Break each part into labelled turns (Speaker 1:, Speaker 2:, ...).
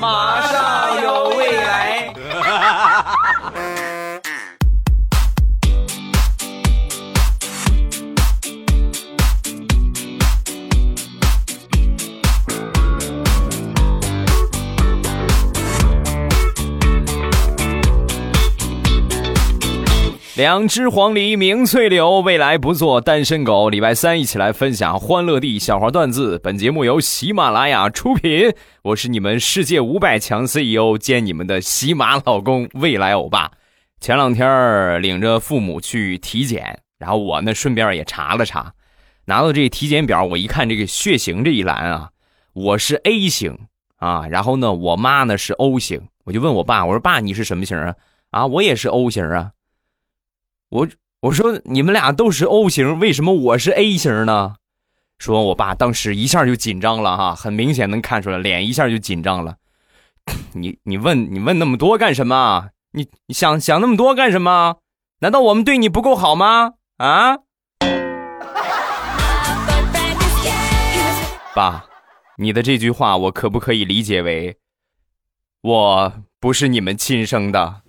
Speaker 1: 马上有未来。两只黄鹂鸣翠柳，未来不做单身狗。礼拜三一起来分享欢乐地笑话段子。本节目由喜马拉雅出品，我是你们世界五百强 CEO 兼你们的喜马老公未来欧巴。前两天领着父母去体检，然后我呢顺便也查了查，拿到这体检表，我一看这个血型这一栏啊，我是 A 型啊，然后呢我妈呢是 O 型，我就问我爸，我说爸你是什么型啊？啊我也是 O 型啊。我我说你们俩都是 O 型，为什么我是 A 型呢？说我爸当时一下就紧张了哈，很明显能看出来，脸一下就紧张了。你你问你问那么多干什么？你你想想那么多干什么？难道我们对你不够好吗？啊？爸，你的这句话我可不可以理解为，我不是你们亲生的？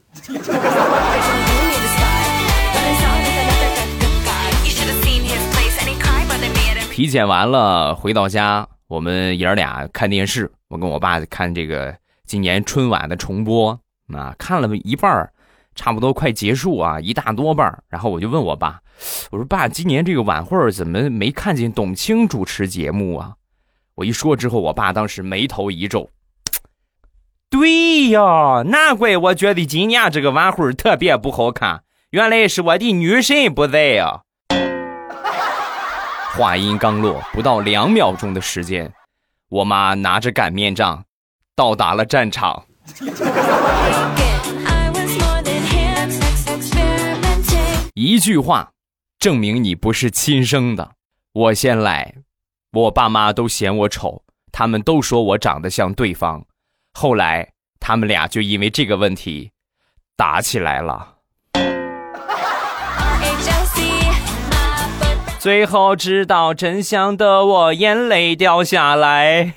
Speaker 1: 体检完了，回到家，我们爷儿俩看电视。我跟我爸看这个今年春晚的重播，啊，看了一半差不多快结束啊，一大多半然后我就问我爸，我说爸，今年这个晚会怎么没看见董卿主持节目啊？我一说之后，我爸当时眉头一皱，对呀，难怪我觉得今年这个晚会特别不好看，原来是我的女神不在呀。话音刚落，不到两秒钟的时间，我妈拿着擀面杖到达了战场。一句话，证明你不是亲生的。我先来，我爸妈都嫌我丑，他们都说我长得像对方。后来，他们俩就因为这个问题打起来了。最后知道真相的我，眼泪掉下来。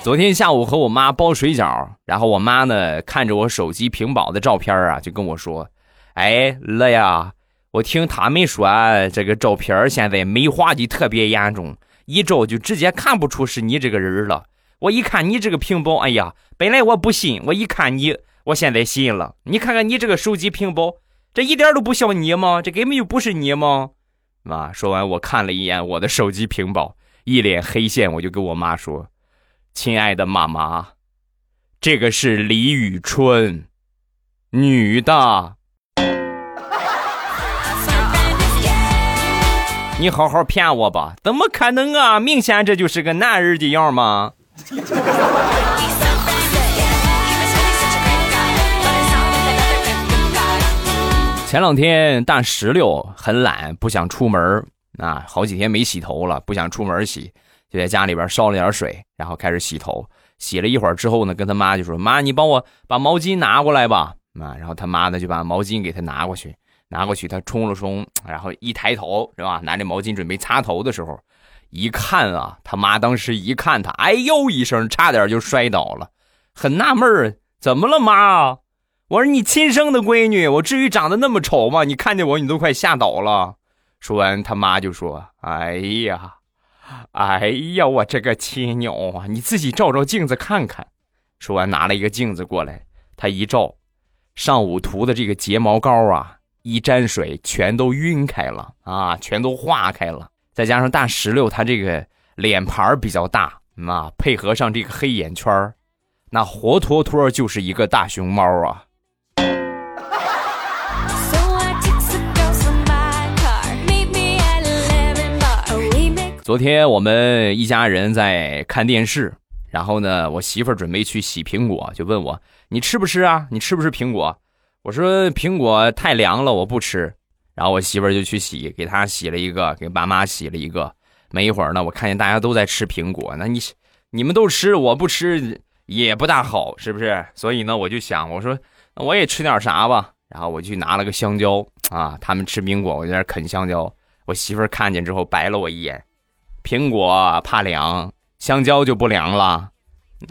Speaker 1: 昨天下午和我妈包水饺，然后我妈呢看着我手机屏保的照片啊，就跟我说：“哎，乐呀，我听他们说这个照片现在美化的特别严重，一照就直接看不出是你这个人了。我一看你这个屏保，哎呀，本来我不信，我一看你。”我现在信了，你看看你这个手机屏保，这一点都不像你吗？这根本就不是你吗？妈，说完我看了一眼我的手机屏保，一脸黑线，我就跟我妈说：“亲爱的妈妈，这个是李宇春，女的。”你好好骗我吧，怎么可能啊？明显这就是个男人的样吗？前两天大石榴很懒，不想出门啊，好几天没洗头了，不想出门洗，就在家里边烧了点水，然后开始洗头。洗了一会儿之后呢，跟他妈就说：“妈，你帮我把毛巾拿过来吧。”啊，然后他妈呢就把毛巾给他拿过去，拿过去他冲了冲，然后一抬头是吧，拿着毛巾准备擦头的时候，一看啊，他妈当时一看他，哎呦一声，差点就摔倒了，很纳闷儿，怎么了妈？我说你亲生的闺女，我至于长得那么丑吗？你看见我，你都快吓倒了。说完，他妈就说：“哎呀，哎呀，我这个亲鸟啊，你自己照照镜子看看。”说完，拿了一个镜子过来，他一照，上午涂的这个睫毛膏啊，一沾水全都晕开了啊，全都化开了。再加上大石榴他这个脸盘比较大，啊，配合上这个黑眼圈那活脱脱就是一个大熊猫啊。昨天我们一家人在看电视，然后呢，我媳妇儿准备去洗苹果，就问我：“你吃不吃啊？你吃不吃苹果？”我说：“苹果太凉了，我不吃。”然后我媳妇儿就去洗，给她洗了一个，给爸妈洗了一个。没一会儿呢，我看见大家都在吃苹果，那你你们都吃，我不吃也不大好，是不是？所以呢，我就想，我说我也吃点啥吧。然后我去拿了个香蕉啊，他们吃苹果，我在那啃香蕉。我媳妇儿看见之后白了我一眼：“苹果怕凉，香蕉就不凉了？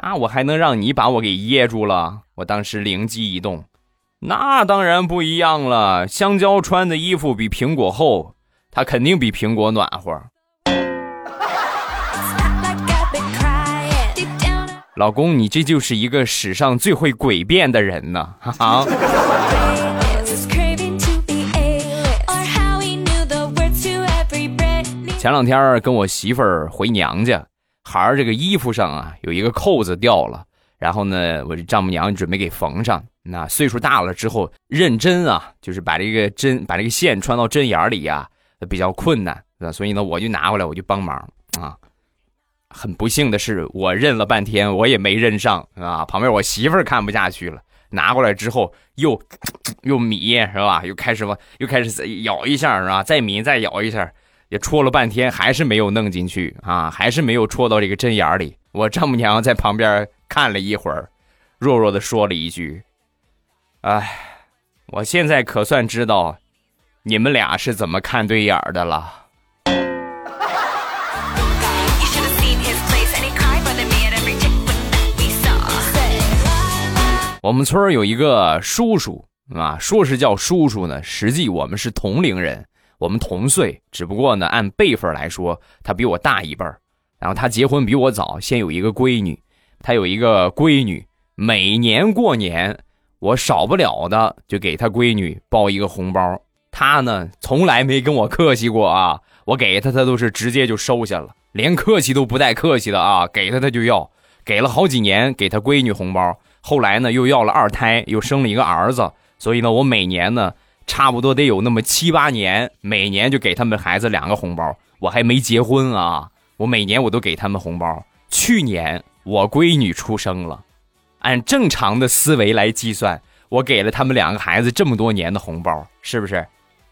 Speaker 1: 那我还能让你把我给噎住了？”我当时灵机一动：“那当然不一样了，香蕉穿的衣服比苹果厚，它肯定比苹果暖和。”老公，你这就是一个史上最会诡辩的人呢！哈哈。前两天跟我媳妇儿回娘家，孩儿这个衣服上啊有一个扣子掉了，然后呢，我这丈母娘准备给缝上。那岁数大了之后，认针啊，就是把这个针把这个线穿到针眼里呀，比较困难，所以呢，我就拿过来，我就帮忙啊。很不幸的是，我认了半天，我也没认上啊。旁边我媳妇儿看不下去了，拿过来之后又又抿是吧？又开始吧，又开始咬一下是吧？再抿再咬一下。也戳了半天，还是没有弄进去啊，还是没有戳到这个针眼里。我丈母娘在旁边看了一会儿，弱弱的说了一句：“哎，我现在可算知道你们俩是怎么看对眼的了。”我们村有一个叔叔啊，说是叫叔叔呢，实际我们是同龄人。我们同岁，只不过呢，按辈分来说，他比我大一辈儿。然后他结婚比我早，先有一个闺女。他有一个闺女，每年过年，我少不了的就给他闺女包一个红包。他呢，从来没跟我客气过啊，我给他，他都是直接就收下了，连客气都不带客气的啊，给他他就要。给了好几年，给他闺女红包。后来呢，又要了二胎，又生了一个儿子。所以呢，我每年呢。差不多得有那么七八年，每年就给他们孩子两个红包。我还没结婚啊，我每年我都给他们红包。去年我闺女出生了，按正常的思维来计算，我给了他们两个孩子这么多年的红包，是不是？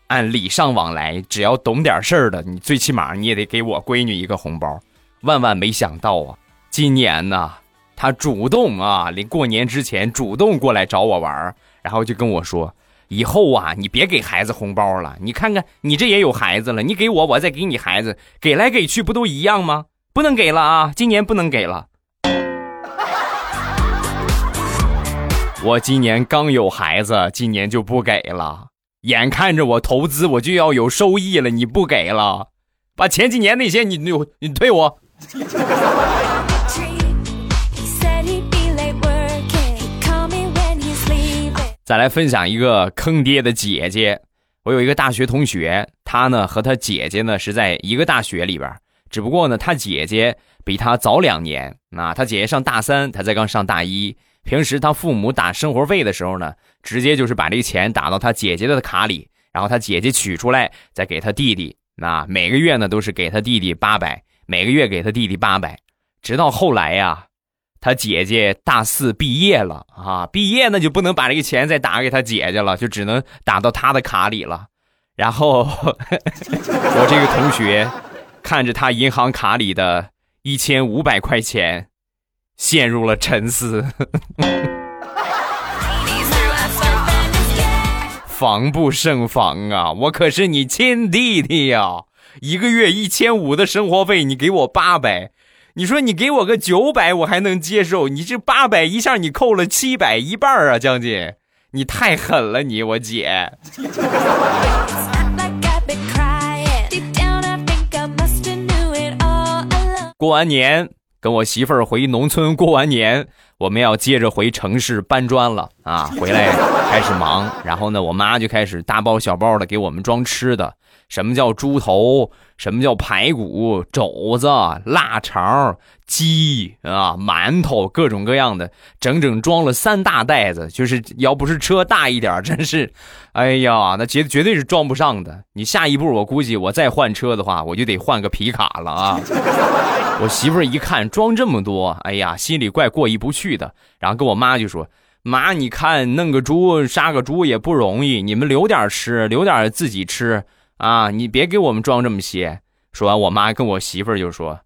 Speaker 1: 按礼尚往来，只要懂点事儿的，你最起码你也得给我闺女一个红包。万万没想到啊，今年呢，她主动啊，临过年之前主动过来找我玩然后就跟我说。以后啊，你别给孩子红包了。你看看，你这也有孩子了，你给我，我再给你孩子，给来给去不都一样吗？不能给了啊，今年不能给了。我今年刚有孩子，今年就不给了。眼看着我投资我就要有收益了，你不给了，把前几年那些你你你退我。再来分享一个坑爹的姐姐。我有一个大学同学，他呢和他姐姐呢是在一个大学里边，只不过呢他姐姐比他早两年。啊，他姐姐上大三，他才刚上大一。平时他父母打生活费的时候呢，直接就是把这个钱打到他姐姐的卡里，然后他姐姐取出来再给他弟弟。那每个月呢都是给他弟弟八百，每个月给他弟弟八百，直到后来呀。他姐姐大四毕业了啊，毕业那就不能把这个钱再打给他姐姐了，就只能打到他的卡里了。然后 我这个同学看着他银行卡里的一千五百块钱，陷入了沉思。防不胜防啊！我可是你亲弟弟呀，一个月一千五的生活费，你给我八百。你说你给我个九百，我还能接受。你这八百一下，你扣了七百，一半啊，将近，你太狠了，你我姐。过完年，跟我媳妇儿回农村过完年，我们要接着回城市搬砖了啊！回来开始忙，然后呢，我妈就开始大包小包的给我们装吃的。什么叫猪头？什么叫排骨、肘子、腊肠、鸡啊、馒头，各种各样的，整整装了三大袋子。就是要不是车大一点，真是，哎呀，那绝绝对是装不上的。你下一步，我估计我再换车的话，我就得换个皮卡了啊！我媳妇儿一看装这么多，哎呀，心里怪过意不去的，然后跟我妈就说：“妈，你看弄个猪杀个猪也不容易，你们留点吃，留点自己吃。”啊，你别给我们装这么些。说完，我妈跟我媳妇儿就说：“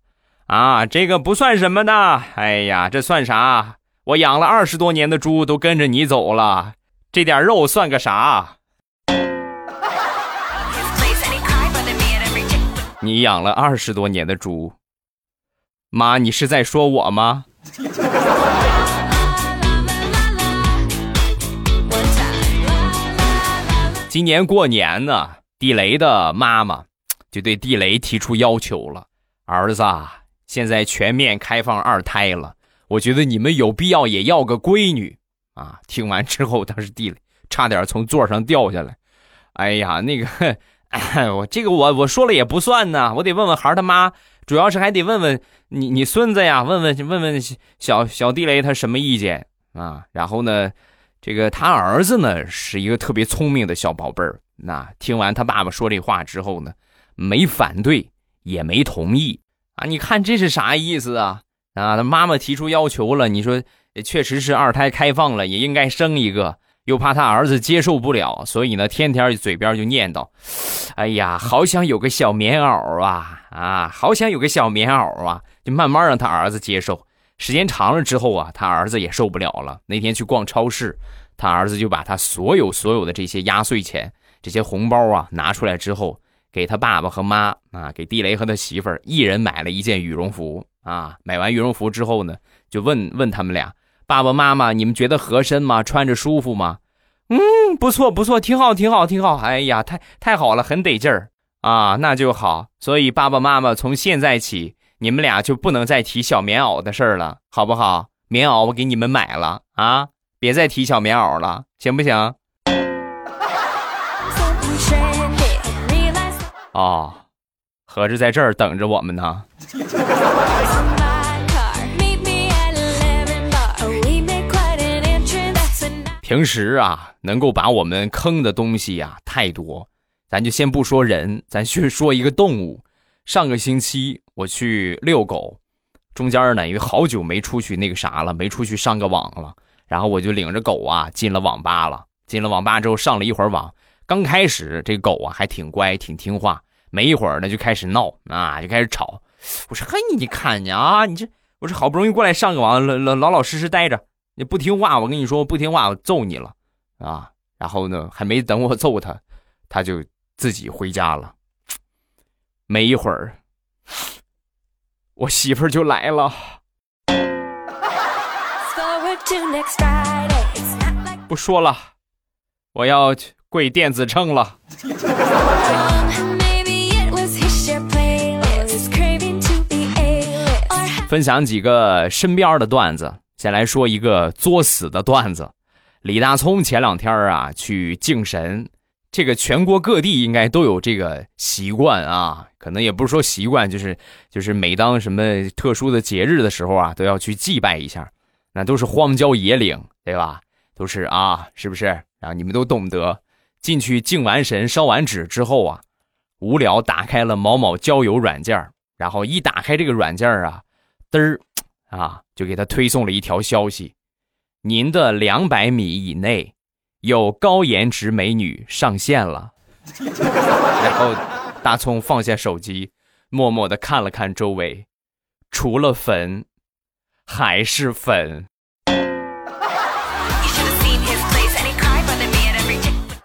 Speaker 1: 啊，这个不算什么的。哎呀，这算啥？我养了二十多年的猪都跟着你走了，这点肉算个啥？” 你养了二十多年的猪，妈，你是在说我吗？今年过年呢，地雷的妈妈就对地雷提出要求了：“儿子，啊，现在全面开放二胎了，我觉得你们有必要也要个闺女啊！”听完之后，当时地雷差点从座上掉下来。哎呀，那个，我这个我我说了也不算呢，我得问问孩他妈，主要是还得问问你你孙子呀，问问问问小小地雷他什么意见啊？然后呢？这个他儿子呢是一个特别聪明的小宝贝儿。那听完他爸爸说这话之后呢，没反对也没同意啊。你看这是啥意思啊？啊，他妈妈提出要求了，你说确实是二胎开放了，也应该生一个，又怕他儿子接受不了，所以呢，天天嘴边就念叨：“哎呀，好想有个小棉袄啊啊，好想有个小棉袄啊！”就慢慢让他儿子接受。时间长了之后啊，他儿子也受不了了。那天去逛超市，他儿子就把他所有所有的这些压岁钱、这些红包啊拿出来之后，给他爸爸和妈啊，给地雷和他媳妇儿一人买了一件羽绒服啊。买完羽绒服之后呢，就问问他们俩：“爸爸妈妈，你们觉得合身吗？穿着舒服吗？”“嗯，不错不错，挺好挺好挺好。”“哎呀，太太好了，很得劲儿啊，那就好。”所以爸爸妈妈从现在起。你们俩就不能再提小棉袄的事儿了，好不好？棉袄我给你们买了啊，别再提小棉袄了，行不行？哦，合着在这儿等着我们呢。平时啊，能够把我们坑的东西呀太多，咱就先不说人，咱去说一个动物。上个星期我去遛狗，中间呢，因为好久没出去那个啥了，没出去上个网了，然后我就领着狗啊进了网吧了。进了网吧之后上了一会儿网，刚开始这狗啊还挺乖，挺听话，没一会儿呢就开始闹啊，就开始吵。我说：“嘿，你看你啊，你这我说好不容易过来上个网，老老老老实实待着，你不听话，我跟你说不听话，我揍你了啊！”然后呢，还没等我揍他，他就自己回家了。没一会儿，我媳妇儿就来了。不说了，我要跪电子秤了。分享几个身边的段子，先来说一个作死的段子。李大聪前两天啊去敬神。这个全国各地应该都有这个习惯啊，可能也不是说习惯，就是就是每当什么特殊的节日的时候啊，都要去祭拜一下。那都是荒郊野岭，对吧？都是啊，是不是？然后你们都懂得。进去敬完神、烧完纸之后啊，无聊打开了某某交友软件，然后一打开这个软件啊，嘚儿啊，就给他推送了一条消息：您的两百米以内。有高颜值美女上线了，然后大葱放下手机，默默的看了看周围，除了粉，还是粉。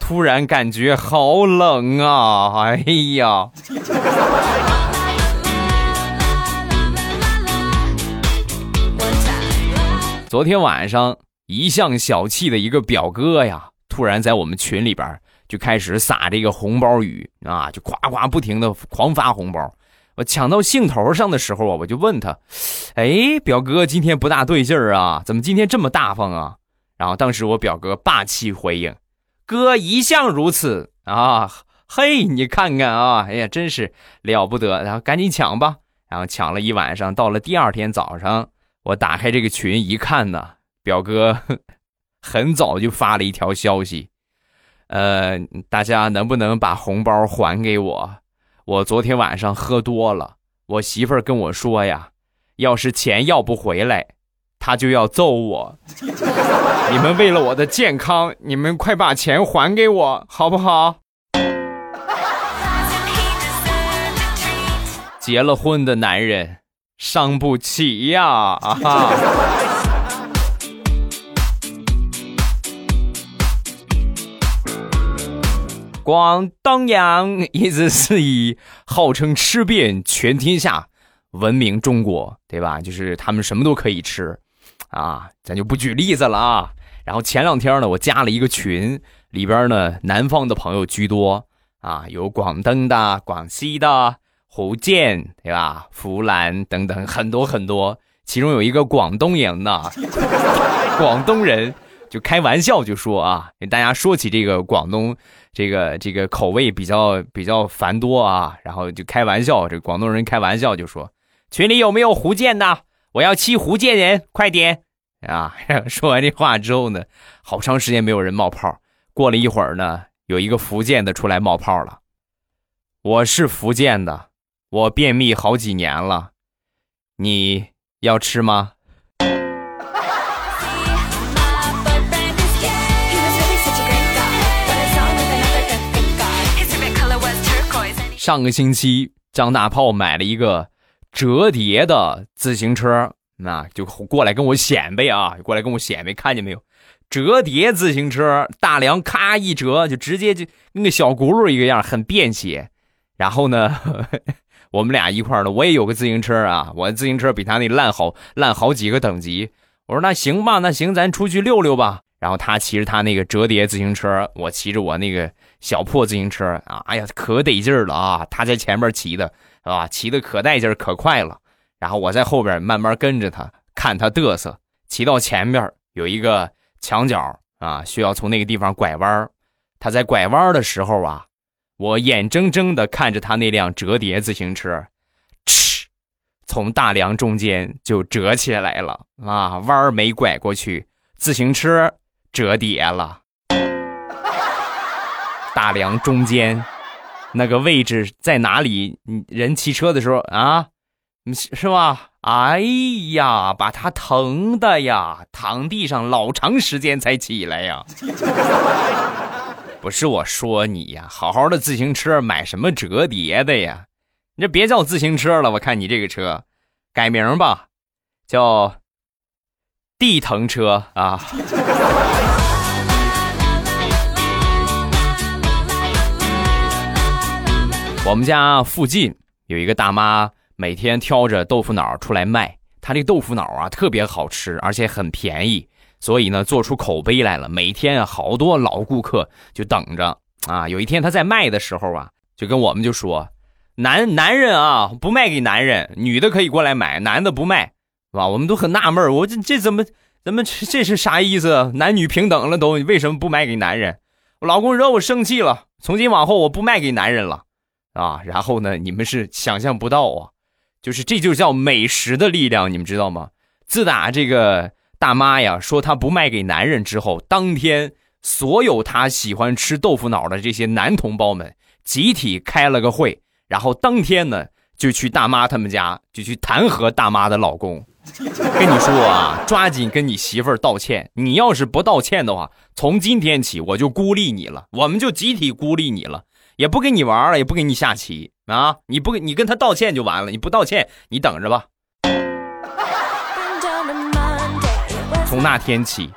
Speaker 1: 突然感觉好冷啊！哎呀，昨天晚上。一向小气的一个表哥呀，突然在我们群里边就开始撒这个红包雨啊，就夸夸不停的狂发红包。我抢到兴头上的时候啊，我就问他：“哎，表哥今天不大对劲儿啊？怎么今天这么大方啊？”然后当时我表哥霸气回应：“哥一向如此啊！嘿，你看看啊，哎呀，真是了不得！然后赶紧抢吧。然后抢了一晚上，到了第二天早上，我打开这个群一看呢。”表哥 很早就发了一条消息，呃，大家能不能把红包还给我？我昨天晚上喝多了，我媳妇跟我说呀，要是钱要不回来，他就要揍我。你们为了我的健康，你们快把钱还给我，好不好？结了婚的男人伤不起呀！啊哈！广东人一直是以号称吃遍全天下闻名中国，对吧？就是他们什么都可以吃，啊，咱就不举例子了啊。然后前两天呢，我加了一个群，里边呢南方的朋友居多啊，有广东的、广西的、福建，对吧？湖南等等很多很多，其中有一个广东人呢，广东人。就开玩笑就说啊，给大家说起这个广东这个这个口味比较比较繁多啊，然后就开玩笑，这广东人开玩笑就说群里有没有福建的？我要气福建人，快点啊！说完这话之后呢，好长时间没有人冒泡，过了一会儿呢，有一个福建的出来冒泡了。我是福建的，我便秘好几年了，你要吃吗？上个星期，张大炮买了一个折叠的自行车，那就过来跟我显摆啊，过来跟我显摆，看见没有？折叠自行车，大梁咔一折，就直接就跟个小轱辘一个样，很便携。然后呢，我们俩一块儿的，我也有个自行车啊，我自行车比他那烂好烂好几个等级。我说那行吧，那行，咱出去溜溜吧。然后他骑着他那个折叠自行车，我骑着我那个小破自行车啊，哎呀，可得劲儿了啊！他在前面骑的，啊？骑的可带劲儿，可快了。然后我在后边慢慢跟着他，看他嘚瑟。骑到前面有一个墙角啊，需要从那个地方拐弯他在拐弯的时候啊，我眼睁睁的看着他那辆折叠自行车，哧，从大梁中间就折起来了啊！弯没拐过去，自行车。折叠了，大梁中间那个位置在哪里？人骑车的时候啊，是吧？哎呀，把他疼的呀，躺地上老长时间才起来呀。不是我说你呀，好好的自行车买什么折叠的呀？你这别叫自行车了，我看你这个车，改名吧，叫。地腾车啊！我们家附近有一个大妈，每天挑着豆腐脑出来卖。她这豆腐脑啊，特别好吃，而且很便宜，所以呢，做出口碑来了。每天啊，好多老顾客就等着啊。有一天她在卖的时候啊，就跟我们就说：“男 男人啊，不卖给男人，女的可以过来买，男的不卖。”是吧？我们都很纳闷我这这怎么怎么这是啥意思？男女平等了都，为什么不卖给男人？我老公惹我生气了，从今往后我不卖给男人了，啊！然后呢，你们是想象不到啊，就是这就叫美食的力量，你们知道吗？自打这个大妈呀说她不卖给男人之后，当天所有她喜欢吃豆腐脑的这些男同胞们集体开了个会，然后当天呢就去大妈他们家，就去弹劾大妈的老公。跟你说啊，抓紧跟你媳妇儿道歉。你要是不道歉的话，从今天起我就孤立你了，我们就集体孤立你了，也不跟你玩了，也不跟你下棋啊！你不你跟他道歉就完了，你不道歉，你等着吧。从那天起，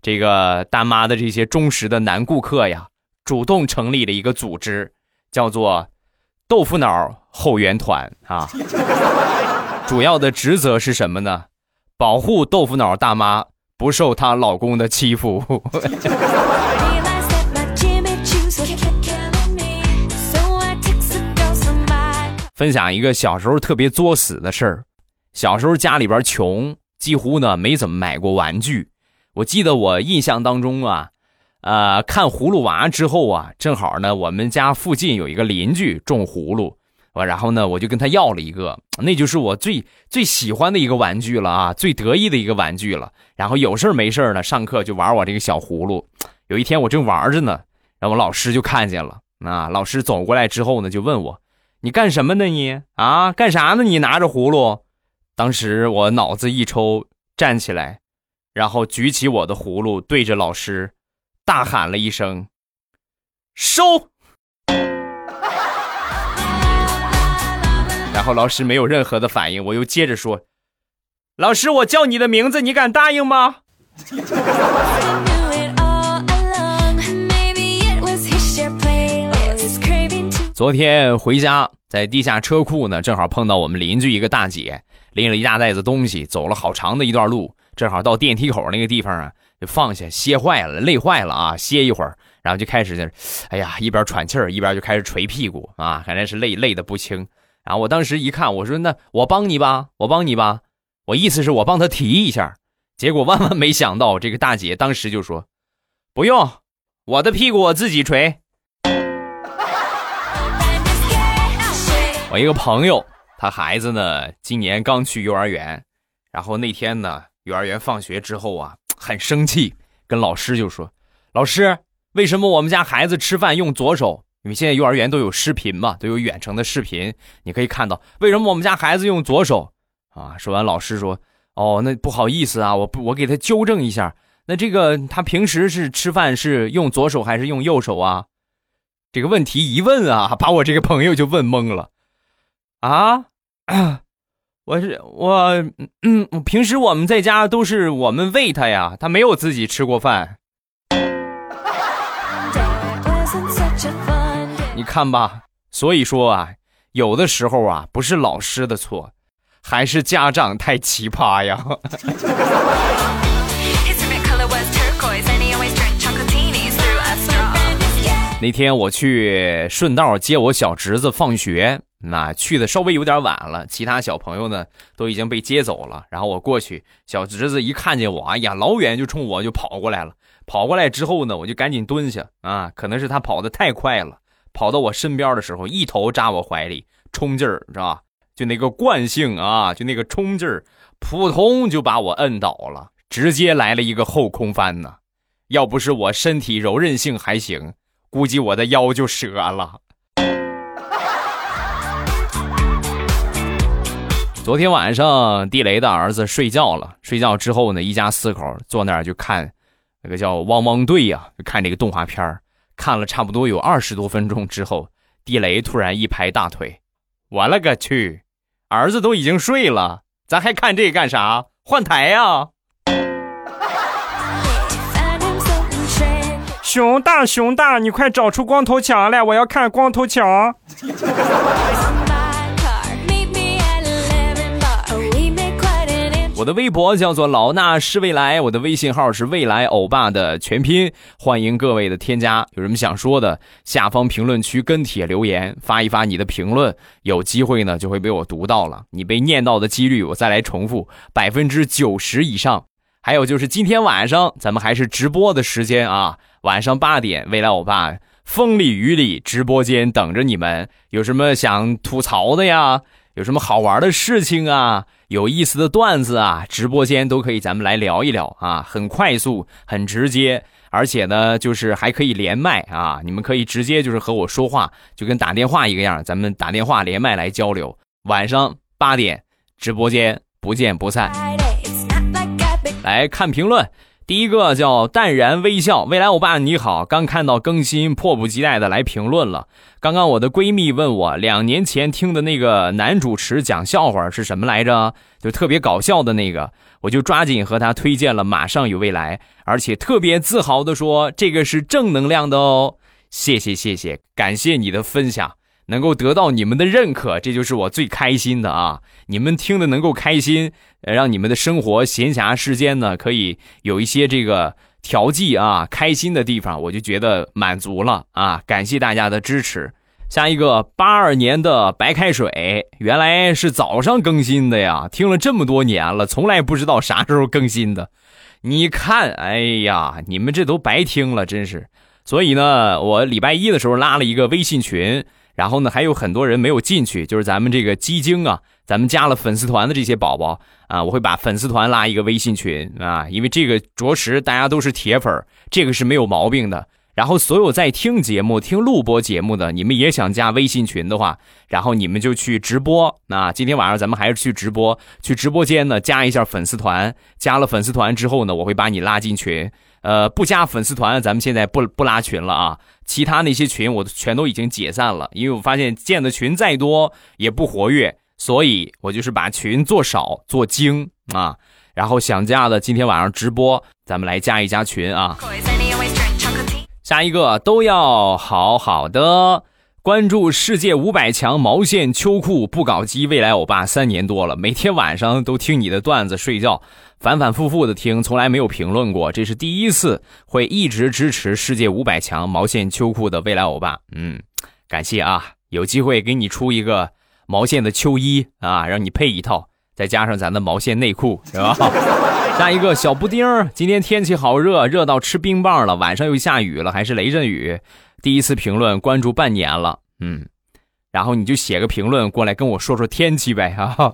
Speaker 1: 这个大妈的这些忠实的男顾客呀，主动成立了一个组织，叫做“豆腐脑后援团”啊。主要的职责是什么呢？保护豆腐脑大妈不受她老公的欺负。分享一个小时候特别作死的事儿。小时候家里边穷，几乎呢没怎么买过玩具。我记得我印象当中啊，呃，看葫芦娃之后啊，正好呢我们家附近有一个邻居种葫芦。我然后呢，我就跟他要了一个，那就是我最最喜欢的一个玩具了啊，最得意的一个玩具了。然后有事没事呢，上课就玩我这个小葫芦。有一天我正玩着呢，然后老师就看见了。啊，老师走过来之后呢，就问我：“你干什么呢？你啊，干啥呢？你拿着葫芦？”当时我脑子一抽，站起来，然后举起我的葫芦，对着老师大喊了一声：“收！”然后老师没有任何的反应，我又接着说：“老师，我叫你的名字，你敢答应吗？”昨天回家，在地下车库呢，正好碰到我们邻居一个大姐，拎了一大袋子东西，走了好长的一段路，正好到电梯口那个地方啊，就放下歇坏了，累坏了啊，歇一会儿，然后就开始，哎呀，一边喘气儿，一边就开始捶屁股啊，反正是累累的不轻。然后我当时一看，我说那我帮你吧，我帮你吧，我意思是我帮他提一下。结果万万没想到，这个大姐当时就说：“不用，我的屁股我自己捶。”我一个朋友，他孩子呢今年刚去幼儿园，然后那天呢幼儿园放学之后啊，很生气，跟老师就说：“老师，为什么我们家孩子吃饭用左手？因为现在幼儿园都有视频嘛，都有远程的视频，你可以看到为什么我们家孩子用左手啊？”说完，老师说。哦，那不好意思啊，我不，我给他纠正一下。那这个他平时是吃饭是用左手还是用右手啊？这个问题一问啊，把我这个朋友就问懵了。啊，我是我，嗯，平时我们在家都是我们喂他呀，他没有自己吃过饭。你看吧，所以说啊，有的时候啊，不是老师的错。还是家长太奇葩呀！那天我去顺道接我小侄子放学，那去的稍微有点晚了，其他小朋友呢都已经被接走了。然后我过去，小侄子一看见我，哎呀，老远就冲我就跑过来了。跑过来之后呢，我就赶紧蹲下啊，可能是他跑得太快了，跑到我身边的时候，一头扎我怀里，冲劲儿，知道吧？就那个惯性啊，就那个冲劲儿，扑通就把我摁倒了，直接来了一个后空翻呢。要不是我身体柔韧性还行，估计我的腰就折了。昨天晚上，地雷的儿子睡觉了，睡觉之后呢，一家四口坐那儿就看那个叫《汪汪队》呀，就看这个动画片看了差不多有二十多分钟之后，地雷突然一拍大腿。我勒个去！儿子都已经睡了，咱还看这干啥？换台呀！
Speaker 2: 熊大，熊大，你快找出光头强来，我要看光头强。
Speaker 1: 我的微博叫做老衲是未来，我的微信号是未来欧巴的全拼，欢迎各位的添加。有什么想说的，下方评论区跟帖留言，发一发你的评论，有机会呢就会被我读到了。你被念到的几率，我再来重复，百分之九十以上。还有就是今天晚上咱们还是直播的时间啊，晚上八点，未来欧巴风里雨里直播间等着你们。有什么想吐槽的呀？有什么好玩的事情啊？有意思的段子啊，直播间都可以，咱们来聊一聊啊，很快速，很直接，而且呢，就是还可以连麦啊，你们可以直接就是和我说话，就跟打电话一个样，咱们打电话连麦来交流。晚上八点直播间不见不散。来看评论。第一个叫淡然微笑，未来欧巴你好，刚看到更新，迫不及待的来评论了。刚刚我的闺蜜问我，两年前听的那个男主持讲笑话是什么来着？就特别搞笑的那个，我就抓紧和他推荐了《马上有未来》，而且特别自豪的说，这个是正能量的哦。谢谢谢谢，感谢你的分享。能够得到你们的认可，这就是我最开心的啊！你们听的能够开心，让你们的生活闲暇时间呢可以有一些这个调剂啊，开心的地方，我就觉得满足了啊！感谢大家的支持。下一个八二年的白开水，原来是早上更新的呀！听了这么多年了，从来不知道啥时候更新的。你看，哎呀，你们这都白听了，真是。所以呢，我礼拜一的时候拉了一个微信群。然后呢，还有很多人没有进去，就是咱们这个基金啊，咱们加了粉丝团的这些宝宝啊，我会把粉丝团拉一个微信群啊，因为这个着实大家都是铁粉，这个是没有毛病的。然后所有在听节目、听录播节目的，你们也想加微信群的话，然后你们就去直播。那今天晚上咱们还是去直播，去直播间呢加一下粉丝团。加了粉丝团之后呢，我会把你拉进群。呃，不加粉丝团，咱们现在不不拉群了啊。其他那些群我全都已经解散了，因为我发现建的群再多也不活跃，所以我就是把群做少做精啊。然后想加的，今天晚上直播，咱们来加一加群啊。下一个都要好好的，关注世界五百强毛线秋裤不搞基，未来欧巴三年多了，每天晚上都听你的段子睡觉，反反复复的听，从来没有评论过，这是第一次会一直支持世界五百强毛线秋裤的未来欧巴。嗯，感谢啊，有机会给你出一个毛线的秋衣啊，让你配一套，再加上咱的毛线内裤，是吧？下一个小布丁，今天天气好热，热到吃冰棒了，晚上又下雨了，还是雷阵雨。第一次评论，关注半年了，嗯，然后你就写个评论过来跟我说说天气呗，哈。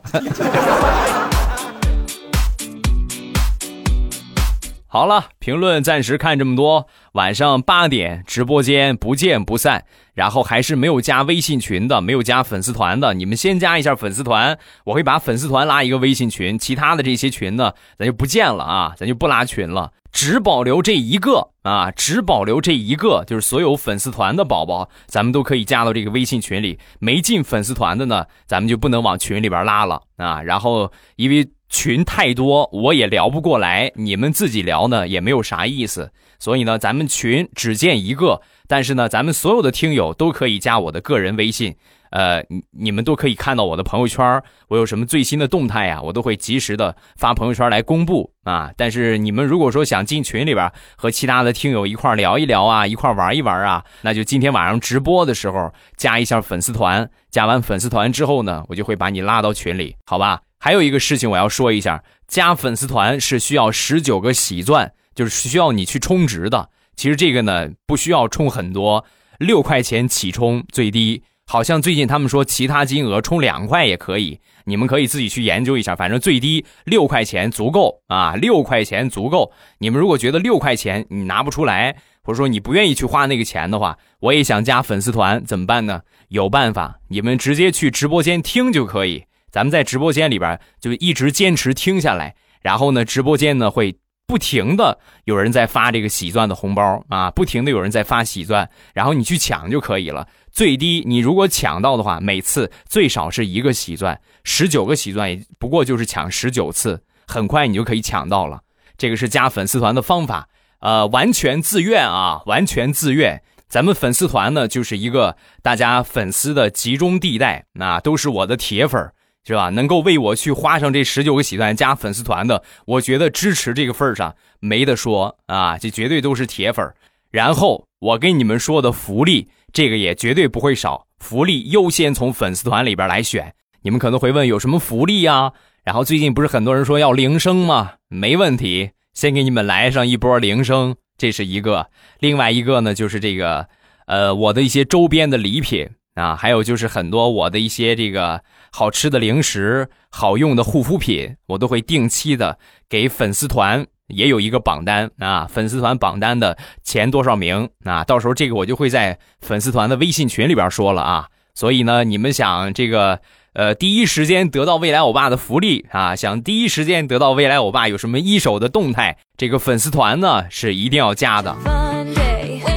Speaker 1: 好了，评论暂时看这么多，晚上八点直播间不见不散。然后还是没有加微信群的，没有加粉丝团的，你们先加一下粉丝团，我会把粉丝团拉一个微信群，其他的这些群呢，咱就不见了啊，咱就不拉群了。只保留这一个啊，只保留这一个，就是所有粉丝团的宝宝，咱们都可以加到这个微信群里。没进粉丝团的呢，咱们就不能往群里边拉了啊。然后因为群太多，我也聊不过来，你们自己聊呢也没有啥意思，所以呢，咱们群只建一个。但是呢，咱们所有的听友都可以加我的个人微信。呃，你你们都可以看到我的朋友圈，我有什么最新的动态呀，我都会及时的发朋友圈来公布啊。但是你们如果说想进群里边和其他的听友一块聊一聊啊，一块玩一玩啊，那就今天晚上直播的时候加一下粉丝团。加完粉丝团之后呢，我就会把你拉到群里，好吧？还有一个事情我要说一下，加粉丝团是需要十九个喜钻，就是需要你去充值的。其实这个呢，不需要充很多，六块钱起充最低。好像最近他们说其他金额充两块也可以，你们可以自己去研究一下。反正最低六块钱足够啊，六块钱足够。你们如果觉得六块钱你拿不出来，或者说你不愿意去花那个钱的话，我也想加粉丝团，怎么办呢？有办法，你们直接去直播间听就可以。咱们在直播间里边就一直坚持听下来，然后呢，直播间呢会。不停的有人在发这个喜钻的红包啊，不停的有人在发喜钻，然后你去抢就可以了。最低你如果抢到的话，每次最少是一个喜钻，十九个喜钻也不过就是抢十九次，很快你就可以抢到了。这个是加粉丝团的方法，呃，完全自愿啊，完全自愿。咱们粉丝团呢，就是一个大家粉丝的集中地带，那都是我的铁粉儿。是吧？能够为我去花上这十九个喜钻加粉丝团的，我觉得支持这个份上没得说啊，这绝对都是铁粉。然后我跟你们说的福利，这个也绝对不会少，福利优先从粉丝团里边来选。你们可能会问有什么福利呀？然后最近不是很多人说要铃声吗？没问题，先给你们来上一波铃声，这是一个。另外一个呢，就是这个，呃，我的一些周边的礼品。啊，还有就是很多我的一些这个好吃的零食、好用的护肤品，我都会定期的给粉丝团也有一个榜单啊，粉丝团榜单的前多少名啊，到时候这个我就会在粉丝团的微信群里边说了啊。所以呢，你们想这个呃第一时间得到未来欧巴的福利啊，想第一时间得到未来欧巴有什么一手的动态，这个粉丝团呢是一定要加的。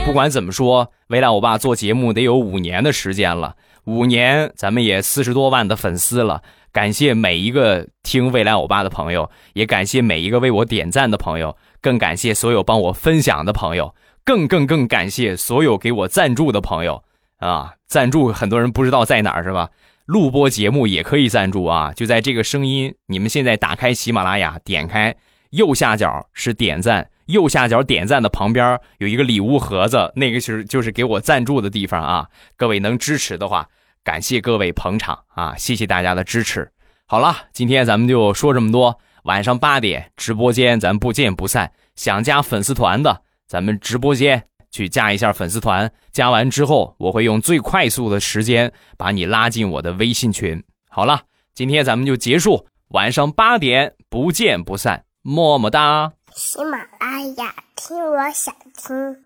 Speaker 1: 不管怎么说，未来欧巴做节目得有五年的时间了，五年咱们也四十多万的粉丝了。感谢每一个听未来欧巴的朋友，也感谢每一个为我点赞的朋友，更感谢所有帮我分享的朋友，更更更感谢所有给我赞助的朋友啊！赞助很多人不知道在哪儿是吧？录播节目也可以赞助啊，就在这个声音，你们现在打开喜马拉雅，点开右下角是点赞。右下角点赞的旁边有一个礼物盒子，那个是就是给我赞助的地方啊。各位能支持的话，感谢各位捧场啊，谢谢大家的支持。好了，今天咱们就说这么多。晚上八点直播间咱不见不散。想加粉丝团的，咱们直播间去加一下粉丝团。加完之后，我会用最快速的时间把你拉进我的微信群。好了，今天咱们就结束。晚上八点不见不散，么么哒。
Speaker 3: 喜马拉雅，听我想听。